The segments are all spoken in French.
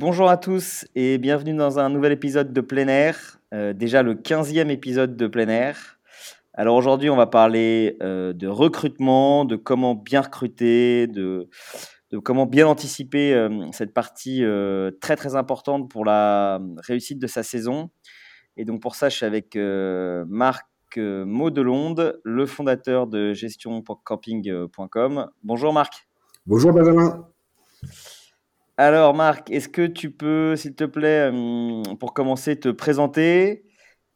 Bonjour à tous et bienvenue dans un nouvel épisode de plein air, euh, déjà le 15e épisode de plein air. Alors aujourd'hui on va parler euh, de recrutement, de comment bien recruter, de, comment bien anticiper euh, cette partie très très importante pour la réussite de sa saison. Et donc pour ça je suis avec Marc Maudelonde, le fondateur de gestioncamping.com. Bonjour Marc. Bonjour Benjamin. Alors Marc, est-ce que tu peux, s'il te plaît, hum, pour commencer, te présenter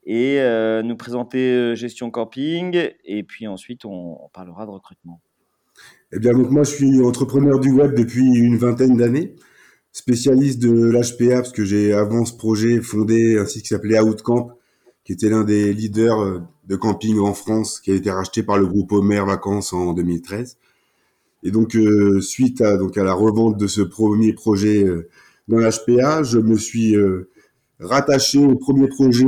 et euh, nous présenter euh, Gestion Camping et puis ensuite on, parlera de recrutement. Eh bien donc moi je suis entrepreneur du web depuis une vingtaine d'années, spécialiste de l'HPA parce que j'ai avant ce projet fondé un site qui s'appelait Outcamp, qui était l'un des leaders euh, de camping en France, qui a été racheté par le groupe Homer Vacances en 2013. Et donc, euh, suite à, donc, à la revente de ce premier projet euh, dans l'HPA, je me suis euh, rattaché au premier projet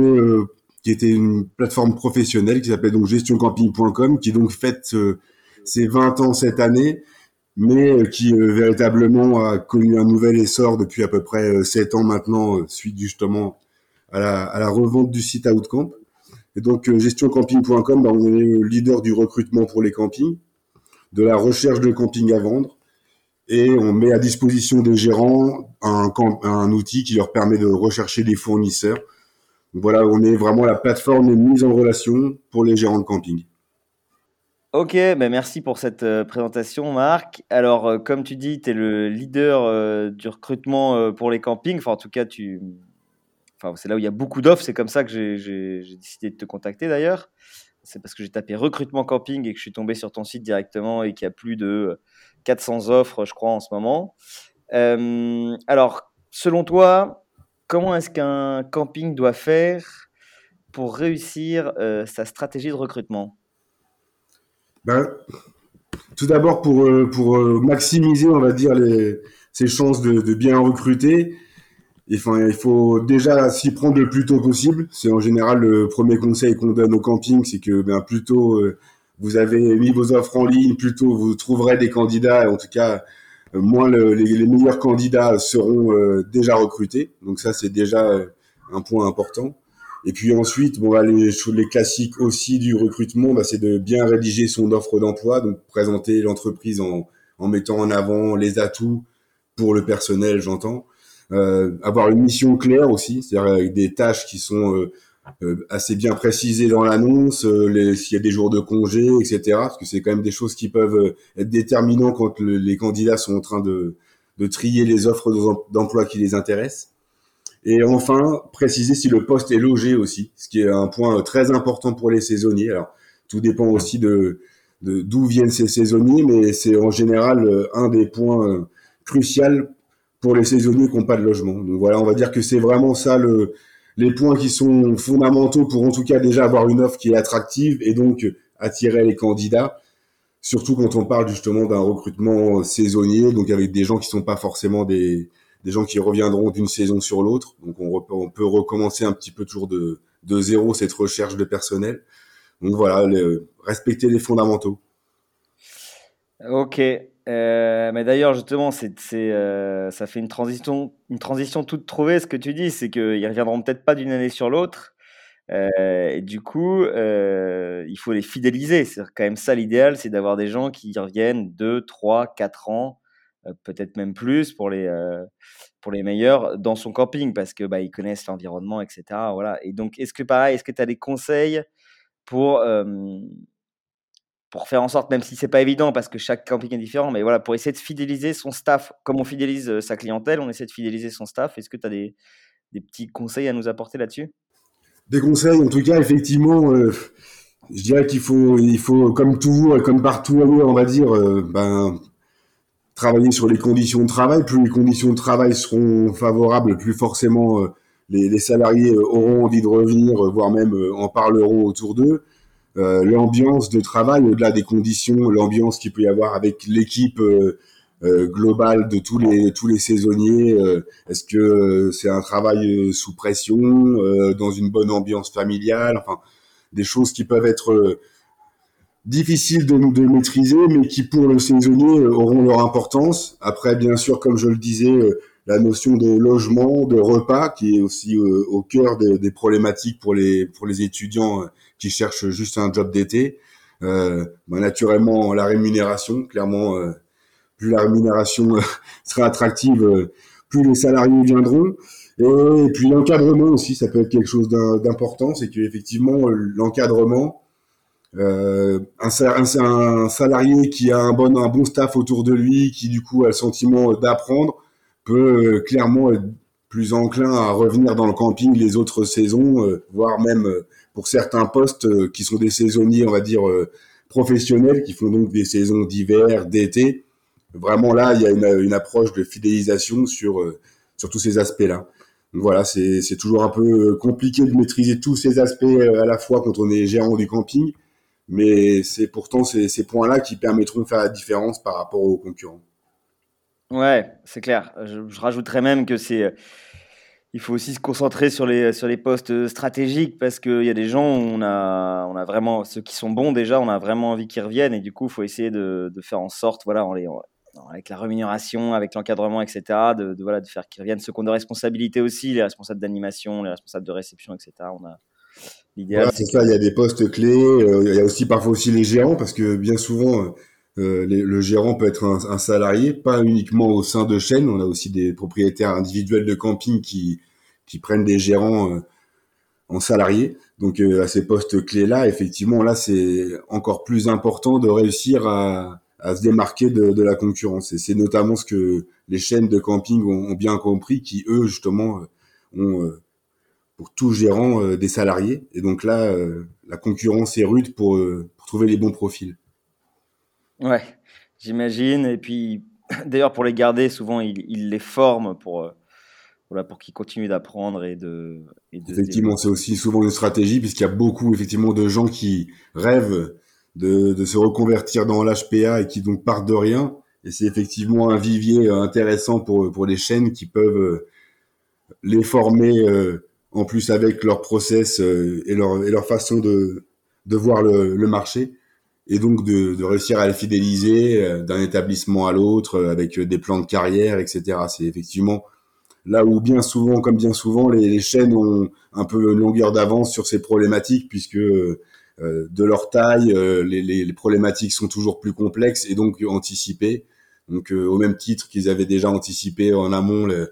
qui était une plateforme professionnelle qui s'appelle donc gestioncamping.com, qui donc fête ses 20 ans cette année, mais qui véritablement a connu un nouvel essor depuis à peu près 7 ans maintenant, suite justement à la, à la revente du site Outcamp. Et donc, gestioncamping.com, bah, on est le leader du recrutement pour les campings de la recherche de camping à vendre et on met à disposition des gérants un, outil qui leur permet de rechercher des fournisseurs. voilà, on est vraiment la plateforme de mise en relation pour les gérants de camping. Ok, ben merci pour cette euh, présentation, Marc. Alors, euh, comme tu dis, tu es le leader euh, du recrutement pour les campings. Enfin, en tout cas, tu... c'est là où il y a beaucoup d'offres. C'est comme ça que j'ai décidé de te contacter d'ailleurs c'est parce que j'ai tapé recrutement camping et que je suis tombé sur ton site directement et qu'il y a plus de 400 offres, je crois, en ce moment. Euh, alors, selon toi, comment est-ce qu'un camping doit faire pour réussir euh, sa stratégie de recrutement? Ben, Tout d'abord, pour, euh, pour maximiser, on va dire, ses chances de bien recruter, Enfin, il faut déjà s'y prendre le plus tôt possible. C'est en général le premier conseil qu'on donne au camping, c'est que ben, plus tôt euh, vous avez mis vos offres en ligne, plus tôt vous trouverez des candidats. En tout cas, euh, moins les, meilleurs candidats seront euh, déjà recrutés. Donc ça, c'est déjà un point important. Et puis ensuite, bon, bah, les, les classiques aussi du recrutement, bah, c'est de bien rédiger son offre d'emploi, donc présenter l'entreprise en, en mettant en avant les atouts pour le personnel, j'entends euh, avoir une mission claire aussi, c'est-à-dire avec des tâches qui sont euh, euh, assez bien précisées dans l'annonce, s'il y a des jours de congé, etc. Parce que c'est quand même des choses qui peuvent être déterminantes quand les candidats sont en train de, de trier les offres d'emploi qui les intéressent. Et enfin, préciser si le poste est logé aussi, ce qui est un point très important pour les saisonniers. Alors, tout dépend aussi de d'où viennent ces saisonniers, mais c'est en général un des points cruciaux pour les saisonniers qui n'ont pas de logement. Donc voilà, on va dire que c'est vraiment ça le, les points qui sont fondamentaux pour en tout cas déjà avoir une offre qui est attractive et donc attirer les candidats. Surtout quand on parle justement d'un recrutement saisonnier, donc avec des gens qui sont pas forcément des, gens qui reviendront d'une saison sur l'autre. Donc on, peut recommencer un petit peu toujours de, de zéro cette recherche de personnel. Donc voilà, respecter les fondamentaux. Ok, euh, mais d'ailleurs, justement, euh, ça fait une transition, toute trouvée. Ce que tu dis, c'est qu'ils reviendront peut-être pas d'une année sur l'autre. Euh, et du coup, il faut les fidéliser. C'est quand même ça l'idéal, c'est d'avoir des gens qui reviennent 2, 3, 4 ans, peut-être même plus pour les, pour les meilleurs dans son camping parce que bah, ils connaissent l'environnement, etc. Voilà. Et donc, est-ce que pareil, est-ce que tu as des conseils pour pour faire en sorte, même si c'est pas évident parce que chaque camping est différent, mais voilà, pour essayer de fidéliser son staff, comme on fidélise euh, sa clientèle, on essaie de fidéliser son staff. Est-ce que tu as des, petits conseils à nous apporter là-dessus? Des conseils, en tout cas, effectivement, euh, je dirais qu'il faut, il faut, comme toujours et comme partout ailleurs, on va dire, euh, ben, travailler sur les conditions de travail. Plus les conditions de travail seront favorables, plus forcément les, salariés auront envie de revenir, voire même en parleront autour d'eux. L'ambiance de travail, au-delà des conditions, l'ambiance qu'il peut y avoir avec l'équipe globale de tous les tous les saisonniers. Est-ce que c'est un travail sous pression, dans une bonne ambiance familiale, enfin des choses qui peuvent être difficiles de, de maîtriser, mais qui pour le saisonnier euh, auront leur importance. Après, bien sûr, comme je le disais, euh, la notion de logement, de repas, qui est aussi euh, au cœur des, problématiques pour les pour les étudiants qui cherchent juste un job d'été. Euh, bah, naturellement, la rémunération, clairement, plus la rémunération sera attractive, plus les salariés viendront. Et, puis l'encadrement aussi, ça peut être quelque chose d'important, c'est qu'effectivement, l'encadrement, euh, un, un, salarié qui a un bon, un bon staff autour de lui, qui du coup a le sentiment d'apprendre, peut euh, clairement être plus enclin à revenir dans le camping les autres saisons, euh, voire même pour certains postes qui sont des saisonniers, on va dire, professionnels, qui font donc des saisons d'hiver, d'été. Vraiment là, il y a une, une approche de fidélisation sur, sur tous ces aspects-là. Voilà, c'est toujours un peu compliqué de maîtriser tous ces aspects à la fois quand on est gérant du camping mais c'est pourtant ces, ces points-là qui permettront de faire la différence par rapport aux concurrents. Ouais, c'est clair. Je, je, rajouterais même que c'est, il faut aussi se concentrer sur les sur les postes stratégiques parce qu'il y a des gens, on a on a vraiment ceux qui sont bons déjà, on a vraiment envie qu'ils reviennent et du coup, il faut essayer de, de, faire en sorte, voilà, les, avec la rémunération, avec l'encadrement, etc., de, de, voilà, de faire qu'ils reviennent. Ceux qui ont des responsabilités aussi, les responsables d'animation, les responsables de réception, etc. On a c'est ça, il y a des postes clés. Euh, il y a aussi parfois aussi les gérants, parce que bien souvent, euh, le gérant peut être un, salarié, pas uniquement au sein de chaînes. On a aussi des propriétaires individuels de camping qui, qui prennent des gérants euh, en salariés. Donc à ces postes clés-là, effectivement, là, c'est encore plus important de réussir à, à se démarquer de, de la concurrence. Et c'est notamment ce que les chaînes de camping ont, ont bien compris, qui eux, justement, ont pour tout gérant euh, des salariés. Et donc là, euh, la concurrence est rude pour, euh, pour, trouver les bons profils. Ouais, j'imagine. Et puis, d'ailleurs, pour les garder, souvent, ils, les forment pour, voilà, pour qu'ils continuent d'apprendre et de, et de. Effectivement, c'est aussi souvent une stratégie, puisqu'il y a beaucoup, effectivement, de gens qui rêvent de, de se reconvertir dans l'HPA et qui donc partent de rien. Et c'est effectivement un vivier intéressant pour, pour les chaînes qui peuvent les former en plus avec leur process euh, et leur, et leur façon de, de voir le, le marché, et donc de, de, réussir à les fidéliser euh, d'un établissement à l'autre euh, avec des plans de carrière, etc. C'est effectivement là où bien souvent, comme bien souvent, les, les chaînes ont un peu une longueur d'avance sur ces problématiques, puisque euh, de leur taille, les, les, problématiques sont toujours plus complexes et donc anticipées. Donc au même titre qu'ils avaient déjà anticipé en amont le,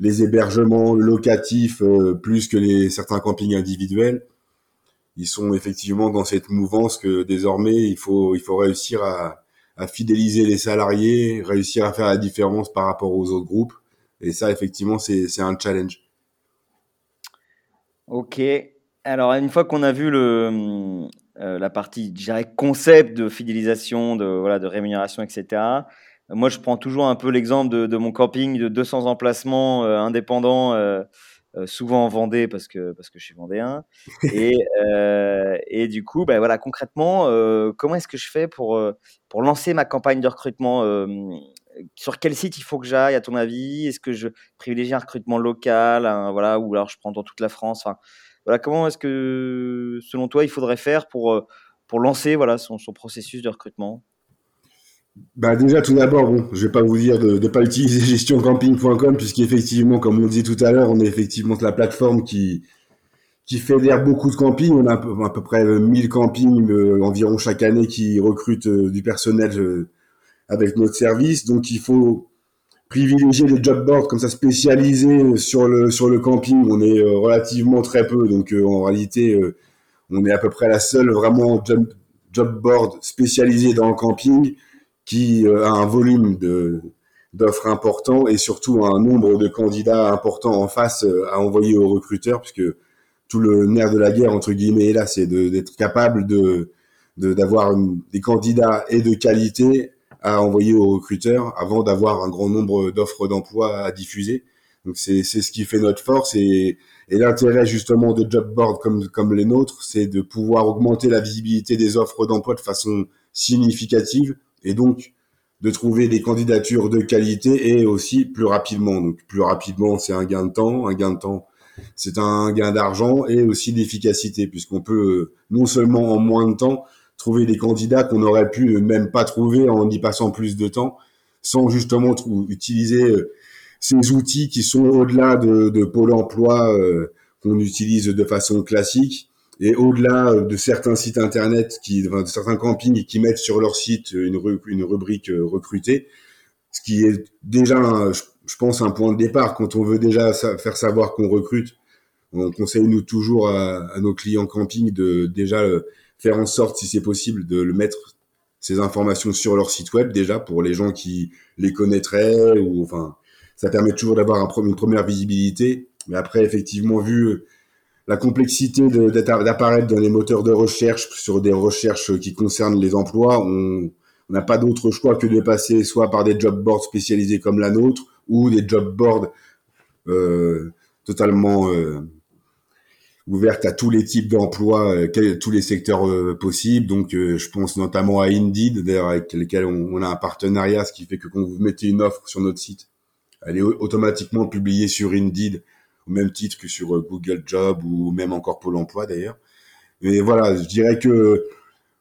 les hébergements locatifs euh, plus que les certains campings individuels. Ils sont effectivement dans cette mouvance que désormais il faut il faut réussir à, fidéliser les salariés, réussir à faire la différence par rapport aux autres groupes. Et ça, effectivement, c'est un challenge. Ok. Alors, une fois qu'on a vu le, euh, la partie, je dirais, concept de fidélisation, de, voilà, de rémunération, etc., moi, je prends toujours un peu l'exemple de, de, mon camping de 200 emplacements euh, indépendants, euh, euh, souvent en Vendée parce que, parce que je suis vendéen. Et, euh, et du coup, ben voilà, concrètement, euh, comment est-ce que je fais pour, pour lancer ma campagne de recrutement Sur quel site il faut que j'aille, à ton avis? Est-ce que je privilégie un recrutement local voilà, Ou alors je prends dans toute la France? Voilà, Comment est-ce que, selon toi, il faudrait faire pour, pour lancer voilà, son, son processus de recrutement? Bah déjà tout d'abord, bon, je vais pas vous dire de ne pas utiliser gestioncamping.com puisqu'effectivement, comme on dit tout à l'heure, on est effectivement la plateforme qui qui fédère beaucoup de campings. On a à peu, près 1000 campings euh, environ chaque année qui recrutent euh, du personnel euh, avec notre service. Donc il faut privilégier les job boards comme ça spécialisés sur le sur le camping. On est relativement très peu, donc en réalité, on est à peu près la seule vraiment job, job board spécialisée dans le camping qui euh, a un volume de d'offres important et surtout un nombre de candidats importants en face euh, à envoyer aux recruteurs, puisque tout le nerf de la guerre entre guillemets est là, c'est d'être capable de d'avoir des candidats et de qualité à envoyer aux recruteurs avant d'avoir un grand nombre d'offres d'emploi à diffuser. Donc c'est ce qui fait notre force et, et l'intérêt justement de job board comme comme les nôtres, c'est de pouvoir augmenter la visibilité des offres d'emploi de façon significative et donc de trouver des candidatures de qualité et aussi plus rapidement. Donc plus rapidement, c'est un gain de temps, un gain de temps, c'est un gain d'argent et aussi d'efficacité puisqu'on peut euh, non seulement en moins de temps trouver des candidats qu'on n'aurait pu même pas trouver en y passant plus de temps sans justement utiliser euh, ces outils qui sont au-delà de, de Pôle Emploi euh, qu'on utilise de façon classique et au-delà euh, de certains sites internet qui, de certains campings qui mettent sur leur site une, une rubrique euh, recrutée, ce qui est déjà, je pense, un point de départ quand on veut déjà faire savoir qu'on recrute. On conseille nous toujours à, nos clients camping de déjà faire en sorte, si c'est possible, de le mettre ces informations sur leur site web déjà pour les gens qui les connaîtraient ou enfin ça permet toujours d'avoir un, une première visibilité. Mais après, effectivement, vu euh, la complexité d'apparaître dans les moteurs de recherche sur des recherches qui concernent les emplois, on n'a pas d'autre choix que de passer soit par des job boards spécialisés comme la nôtre ou des job boards euh, totalement euh, ouvertes à tous les types d'emplois, euh, tous les secteurs euh, possibles. Donc, euh, je pense notamment à Indeed, d'ailleurs avec lesquels on, on, a un partenariat, ce qui fait que quand vous mettez une offre sur notre site, elle est automatiquement publiée sur Indeed au même titre que sur euh, Google Job ou même encore Pôle Emploi d'ailleurs. Et voilà, je dirais que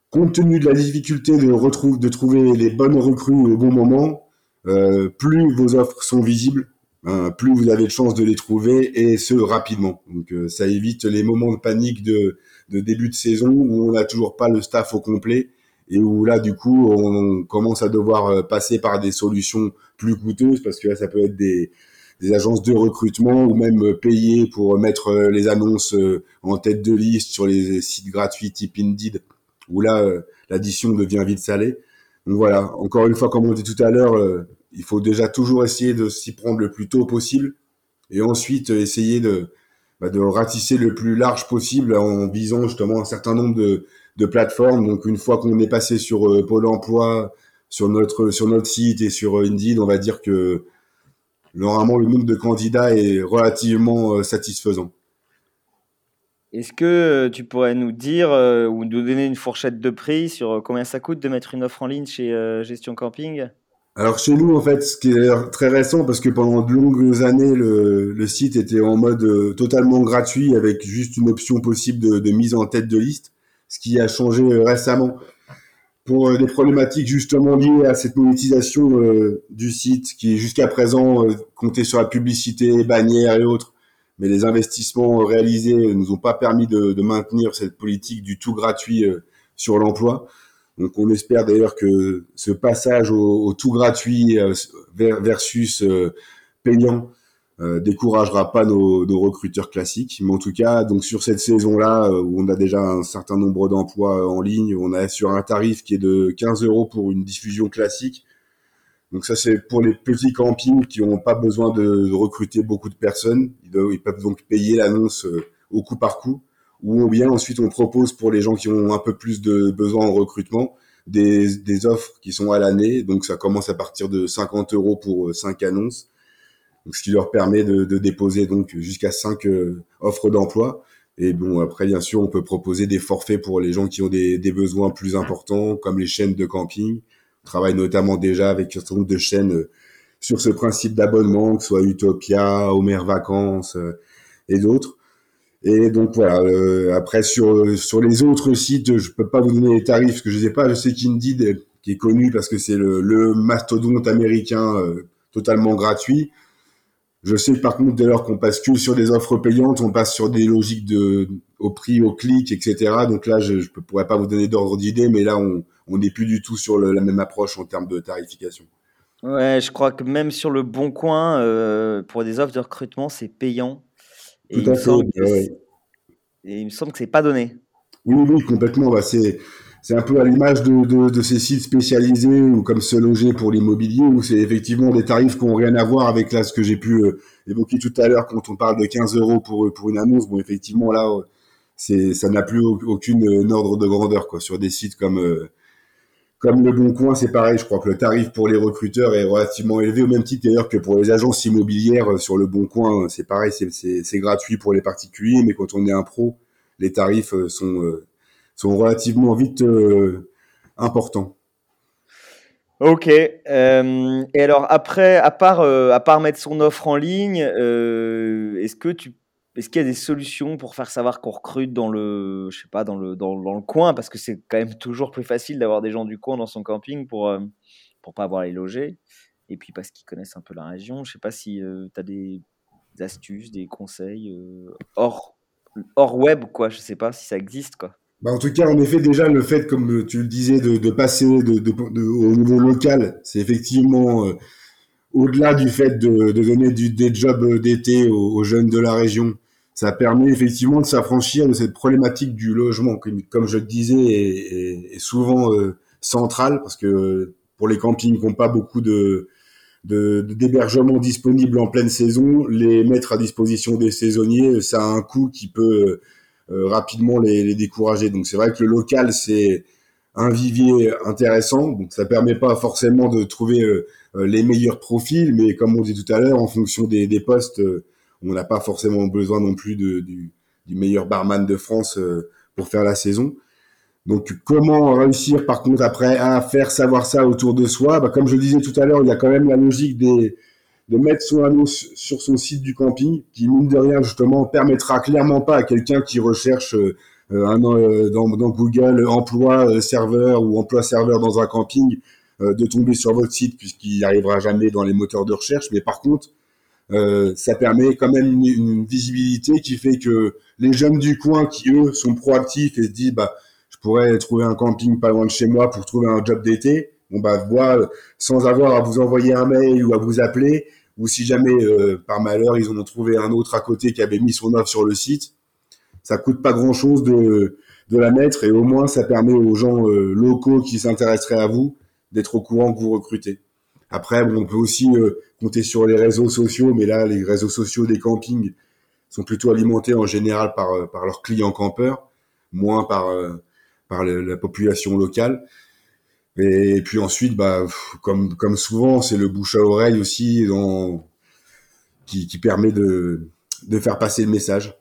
compte tenu de la difficulté de, retrouver, de trouver les bonnes recrues au bon moment, euh, plus vos offres sont visibles, hein, plus vous avez de chances de les trouver et ce rapidement. Donc euh, ça évite les moments de panique de, de début de saison où on n'a toujours pas le staff au complet et où là du coup on, commence à devoir passer par des solutions plus coûteuses parce que là ça peut être des, des agences de recrutement ou même euh, payer pour mettre euh, les annonces en tête de liste sur les sites gratuits type Indeed où là l'addition devient vite salée. Donc voilà, encore une fois comme on dit tout à l'heure, il faut déjà toujours essayer de s'y prendre le plus tôt possible et ensuite essayer de bah, de ratisser le plus large possible en visant justement un certain nombre de de plateformes. Donc une fois qu'on est passé sur euh, Pôle Emploi, sur notre sur notre site et sur euh, Indeed, on va dire que normalement le nombre de candidats est relativement euh, satisfaisant. Est-ce que tu pourrais nous dire ou nous donner une fourchette de prix sur combien ça coûte de mettre une offre en ligne chez Gestion Camping? Alors chez nous, en fait, ce qui est très récent, parce que pendant de longues années, le, le site était en mode totalement gratuit, avec juste une option possible de, de, mise en tête de liste ce qui a changé euh, récemment pour euh, des problématiques justement liées à cette monétisation euh, du site qui jusqu'à présent comptait sur la publicité, bannière et autres. Mais les investissements réalisés ne nous ont pas permis de, maintenir cette politique du tout gratuit sur l'emploi. Donc on espère d'ailleurs que ce passage au, au tout gratuit versus payant euh, découragera pas nos, nos, recruteurs classiques. Mais en tout cas, donc sur cette saison-là, euh, où on a déjà un certain nombre d'emplois en ligne, on est sur un tarif qui est de 15 euros pour une diffusion classique. Donc ça, c'est pour les petits campings qui n'ont pas besoin de, recruter beaucoup de personnes. Ils peuvent donc payer l'annonce euh, au coup par coup. Ou bien ensuite, on propose pour les gens qui ont un peu plus de besoin en recrutement des, des offres qui sont à l'année. Donc ça commence à partir de 50 euros pour 5 annonces ce qui leur permet de, déposer donc jusqu'à 5 euh, offres d'emploi. Et bon, après, bien sûr, on peut proposer des forfaits pour les gens qui ont des, des besoins plus importants, comme les chaînes de camping. On travaille notamment déjà avec un certain nombre de chaînes euh, sur ce principe d'abonnement, que ce soit Utopia, Homer Vacances euh, et d'autres. Et donc voilà. après sur sur les autres sites, je peux pas vous donner les tarifs parce que je sais pas. Je sais qu'Indeed qui est connu parce que c'est le, le mastodonte américain totalement gratuit. Je sais par contre dès lors qu'on passe que sur des offres payantes, on passe sur des logiques de au prix, au clic, etc. Donc là, je ne pourrais pas vous donner d'ordre d'idée, mais là, on n'est plus du tout sur la même approche en termes de tarification. Ouais, je crois que même sur le bon coin, euh, pour des offres de recrutement, c'est payant. Et tout à fait. Et il me semble que c'est pas donné. Oui, oui, complètement. Bah, c'est c'est un peu à l'image de, de, de, ces sites spécialisés ou comme se loger pour l'immobilier où c'est effectivement des tarifs qui n'ont rien à voir avec là ce que j'ai pu euh, évoquer tout à l'heure quand on parle de 15 euros pour pour une annonce. Bon, effectivement là, euh, c'est ça n'a plus aucune euh, ordre de grandeur quoi sur des sites comme comme le Bon Coin, c'est pareil. Je crois que le tarif pour les recruteurs est relativement élevé, au même titre d'ailleurs que pour les agences immobilières sur le Bon Coin. C'est pareil, c'est gratuit pour les particuliers, mais quand on est un pro, les tarifs sont, sont relativement vite importants. Ok. Euh, et alors après, à part, euh, à part mettre son offre en ligne, euh, est-ce que tu, est-ce qu'il y a des solutions pour faire savoir qu'on recrute dans le, je sais pas, dans le, dans, le coin, parce que c'est quand même toujours plus facile d'avoir des gens du coin dans son camping pour, pour pas avoir à les loger, et puis parce qu'ils connaissent un peu la région. Je sais pas si tu as des, astuces, des conseils hors, hors web, quoi. Je sais pas si ça existe, quoi. Bah, en tout cas, en effet, déjà, le fait, comme tu le disais, de, passer au niveau local, c'est effectivement euh, au-delà du fait de, donner du, des jobs d'été aux, jeunes de la région. Ça permet effectivement de s'affranchir de cette problématique du logement, qui, comme je le disais, est, souvent euh, centrale, parce que pour les campings qui n'ont pas beaucoup de d'hébergement disponible en pleine saison, les mettre à disposition des saisonniers, ça a un coût qui peut euh, rapidement les, les, décourager. Donc c'est vrai que le local c'est un vivier intéressant. Donc ça permet pas forcément de trouver euh, euh, les meilleurs profils, mais comme on dit tout à l'heure, en fonction des, des postes, on n'a pas forcément besoin non plus de, du, du, meilleur barman de France pour faire la saison. Donc comment réussir par contre après à faire savoir ça autour de soi? Bah, Comme je le disais tout à l'heure, il y a quand même la logique des, de mettre son annonce sur son site du camping, qui mine de rien justement permettra clairement pas à quelqu'un qui recherche euh, un euh, dans, dans, Google emploi euh, serveur ou emploi serveur dans un camping de tomber sur votre site puisqu'il n'arrivera jamais dans les moteurs de recherche. Mais par contre, ça permet quand même une, visibilité qui fait que les jeunes du coin qui eux sont proactifs et se disent bah je pourrais trouver un camping pas loin de chez moi pour trouver un job d'été on bah voir sans avoir à vous envoyer un mail ou à vous appeler, ou si jamais euh, par malheur ils en ont trouvé un autre à côté qui avait mis son offre sur le site, ça coûte pas grand chose de, de la mettre et au moins ça permet aux gens euh, locaux qui s'intéresseraient à vous d'être au courant que vous recrutez. Après, on peut aussi euh, compter sur les réseaux sociaux, mais là, les réseaux sociaux des campings sont plutôt alimentés en général par, par leurs clients campeurs, moins par, par la population locale. Et puis ensuite, bah, comme, comme souvent, c'est le bouche à oreille aussi dans, qui, qui permet de, de faire passer le message.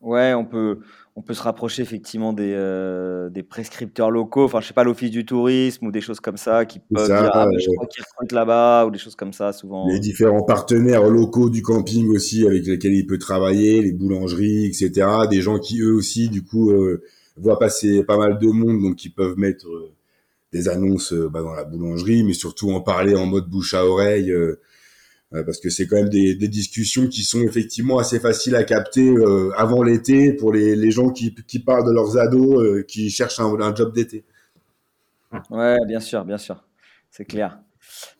Ouais, on peut, on peut se rapprocher effectivement des, euh, des prescripteurs locaux, enfin je sais pas l'office du tourisme ou des choses comme ça qui peuvent dire ah, je crois qu'ils recrutent là-bas ou des choses comme ça souvent. Les différents partenaires locaux du camping aussi avec lesquels il peut travailler, les boulangeries, etc. Des gens qui eux aussi du coup euh, voient passer pas mal de monde donc qui peuvent mettre euh, des annonces euh, bah, dans la boulangerie, mais surtout en parler en mode bouche à oreille, euh, euh, parce que c'est quand même des, discussions qui sont effectivement assez faciles à capter avant l'été pour les, gens qui, parlent de leurs ados qui cherchent un, job d'été. Ouais, bien sûr, bien sûr, c'est clair.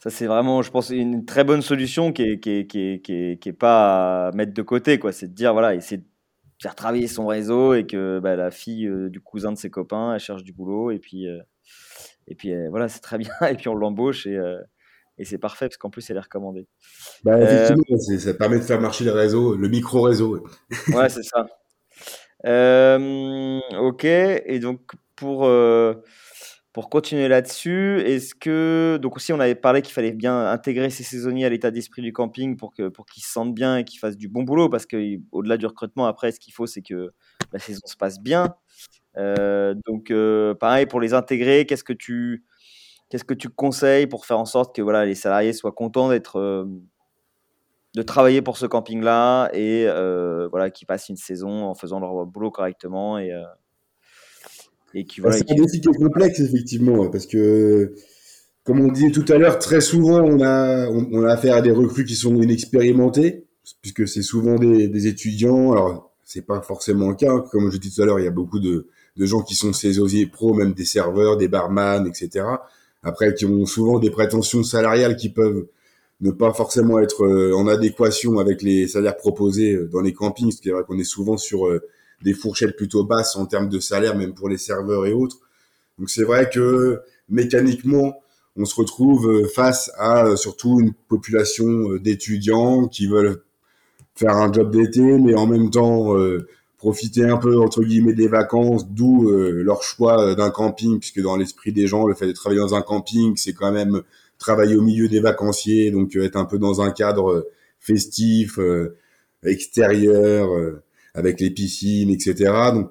Ça, c'est vraiment, je pense, une très bonne solution qui est, qui est, qui est, qui est, qui est pas à mettre de côté, quoi. C'est de dire, voilà, essayer de faire travailler son réseau et que bah, la fille du cousin de ses copains, elle cherche du boulot et puis, et puis euh, voilà, c'est très bien. Et puis on l'embauche et, euh, et c'est parfait parce qu'en plus, elle est recommandée. Bah, euh, effectivement, ça permet de faire marcher le réseau, le micro-réseau. ouais, c'est ça. ok, et donc pour, pour continuer là-dessus, est-ce que. Donc aussi, on avait parlé qu'il fallait bien intégrer ces saisonniers à l'état d'esprit du camping pour qu'ils pour qu'ils se sentent bien et qu'ils fassent du bon boulot parce qu'au-delà du recrutement, après, ce qu'il faut, c'est que la saison se passe bien. Euh, donc, euh, pareil, pour les intégrer, qu'est-ce que tu qu'est-ce que tu conseilles pour faire en sorte que voilà, les salariés soient contents d'être euh, de travailler pour ce camping-là et voilà, qu'ils passent une saison en faisant leur boulot correctement et, et qui voilà, C'est un défi qui est complexe effectivement parce que comme on disait tout à l'heure, très souvent on a on, a affaire à des recrues qui sont inexpérimentés puisque c'est souvent des, des étudiants. Alors c'est pas forcément le cas, comme je disais tout à l'heure, il y a beaucoup de de gens qui sont saisonniers pros, même des serveurs, des barman, etc. Après, qui ont souvent des prétentions salariales qui peuvent ne pas forcément être euh, en adéquation avec les salaires proposés euh, dans les campings, ce qui est vrai qu'on est souvent sur euh, des fourchettes plutôt basses en termes de salaire, même pour les serveurs et autres. Donc c'est vrai que mécaniquement, on se retrouve face à surtout une population d'étudiants qui veulent faire un job d'été, mais en même temps profiter un peu entre guillemets des vacances, d'où leur choix d'un camping, puisque dans l'esprit des gens, le fait de travailler dans un camping, c'est quand même travailler au milieu des vacanciers, donc être un peu dans un cadre festif, extérieur, avec les piscines, etc. Donc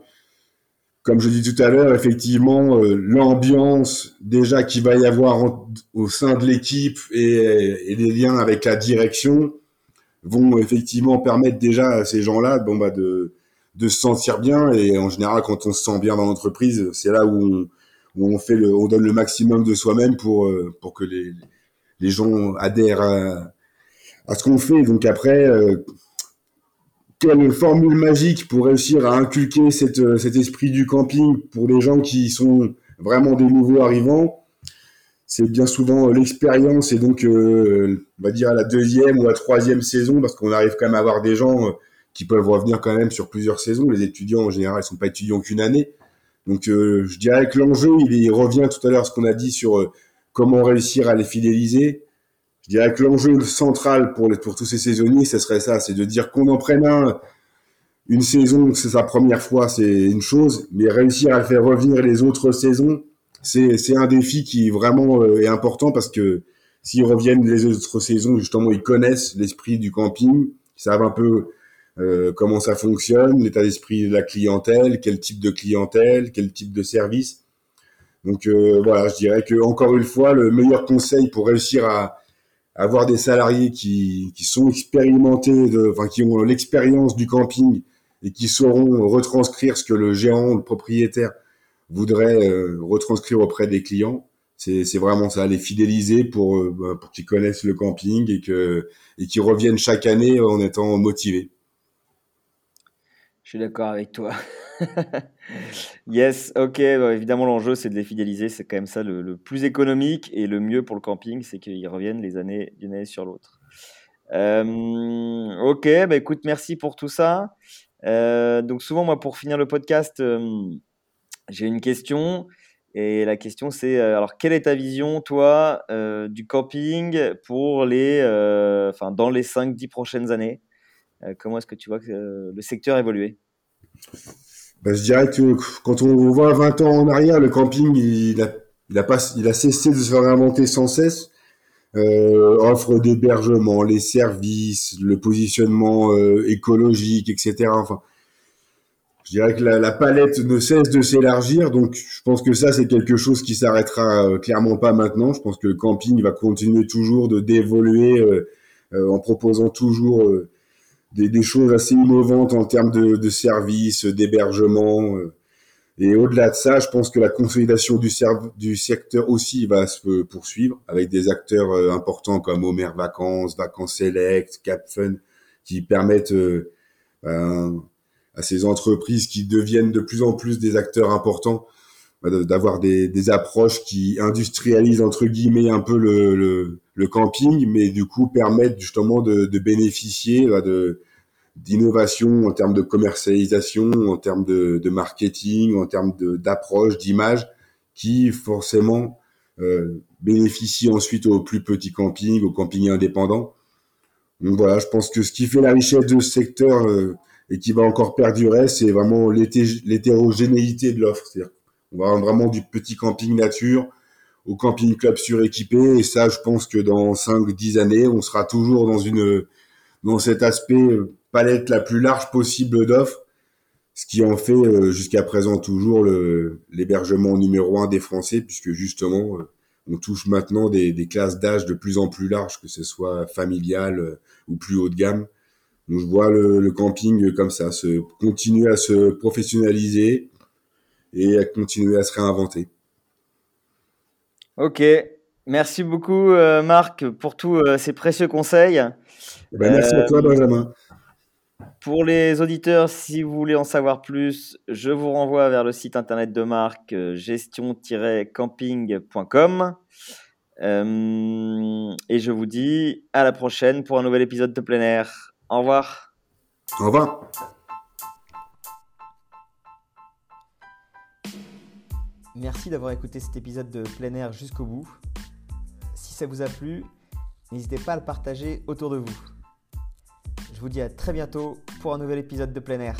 comme je dis tout à l'heure, effectivement, euh, l'ambiance déjà qu'il va y avoir au sein de l'équipe et, les liens avec la direction vont effectivement permettre déjà à ces gens-là bon, bah, de, de se sentir bien. Et en général, quand on se sent bien dans l'entreprise, c'est là où on, on, fait le, on donne le maximum de soi-même pour, euh, pour que les, les gens adhèrent à, à ce qu'on fait. Donc après, euh, quelle formule magique pour réussir à inculquer euh, cet esprit du camping pour des gens qui sont vraiment des nouveaux arrivants? C'est bien souvent l'expérience et donc, on va dire, la deuxième ou la troisième saison, parce qu'on arrive quand même à avoir des gens qui peuvent revenir quand même sur plusieurs saisons. Les étudiants, en général, ils sont pas étudiants qu'une année. Donc, je dirais que l'enjeu, il, revient tout à l'heure à ce qu'on a dit sur comment réussir à les fidéliser je dirais que l'enjeu central pour, pour tous ces saisonniers, ce serait ça, c'est de dire qu'on en prenne un une saison, c'est sa première fois, c'est une chose, mais réussir à faire revenir les autres saisons, c'est un défi qui vraiment euh, est important parce que s'ils reviennent les autres saisons, justement, ils connaissent l'esprit du camping, ils savent un peu euh, comment ça fonctionne, l'état d'esprit de la clientèle, quel type de clientèle, quel type de service. Donc euh, voilà, je dirais que encore une fois, le meilleur conseil pour réussir à, avoir des salariés qui, qui sont expérimentés, de, enfin qui ont l'expérience du camping et qui sauront retranscrire ce que le gérant, le propriétaire voudrait euh, retranscrire auprès des clients. C'est vraiment ça, les fidéliser pour, euh, bah, pour qu'ils connaissent le camping et que et qu'ils reviennent chaque année en étant motivés. Je suis d'accord avec toi. yes, ok. Bah, évidemment, l'enjeu, c'est de les fidéliser. C'est quand même ça le, plus économique et le mieux pour le camping, c'est qu'ils reviennent les années d'une année sur l'autre. Euh, ok, bah écoute, merci pour tout ça. Euh, donc souvent, moi, pour finir le podcast, j'ai une question. Et la question, c'est alors, quelle est ta vision, toi, du camping pour les, enfin, dans les 5-10 prochaines années? Comment est-ce que tu vois que, le secteur évoluer ben, je dirais que quand on voit 20 ans en arrière, le camping, il a, cessé de se réinventer sans cesse. Euh, offre d'hébergement, les services, le positionnement euh, écologique, etc. Enfin, je dirais que la, palette ne cesse de s'élargir, donc je pense que ça c'est quelque chose qui s'arrêtera euh, clairement pas maintenant. Je pense que le camping va continuer toujours de d'évoluer euh, euh, en proposant toujours des, des, choses assez innovantes en termes de, de services, d'hébergement. Euh, et au-delà de ça, je pense que la consolidation du, du secteur aussi va se poursuivre avec des acteurs euh, importants comme Homer Vacances, Vacances Select, Capfun, qui permettent euh, ben, à ces entreprises qui deviennent de plus en plus des acteurs importants d'avoir des, des, approches qui industrialisent entre guillemets un peu le, le, le camping, mais du coup permettent justement de, de bénéficier de d'innovation en termes de commercialisation, en termes de, de marketing, en termes d'approche, d'image, qui forcément euh, bénéficie ensuite aux plus petits campings, aux campings indépendants. Donc voilà, je pense que ce qui fait la richesse de ce secteur euh, et qui va encore perdurer, c'est vraiment l'hétérogénéité de l'offre. On va vraiment du petit camping nature au camping club suréquipé. Et ça, je pense que dans 5-10 années, on sera toujours dans une dans cet aspect euh, palette la plus large possible d'offres, ce qui en fait euh, jusqu'à présent toujours l'hébergement numéro un des Français, puisque justement, euh, on touche maintenant des, des classes d'âge de plus en plus larges, que ce soit familial ou plus haut de gamme. Donc je vois le, le, camping comme ça, se continuer à se professionnaliser et à continuer à se réinventer. Ok, merci beaucoup Marc pour tous ces précieux conseils. Eh ben, merci à toi, euh, Benjamin. Pour les auditeurs, si vous voulez en savoir plus, je vous renvoie vers le site internet de Marc, euh, gestion-camping.com. Euh, et je vous dis à la prochaine pour un nouvel épisode de plein air. Au revoir. Au revoir. Merci d'avoir écouté cet épisode de plein air jusqu'au bout. Si ça vous a plu, n'hésitez pas à le partager autour de vous. Je vous dis à très bientôt pour un nouvel épisode de plein air.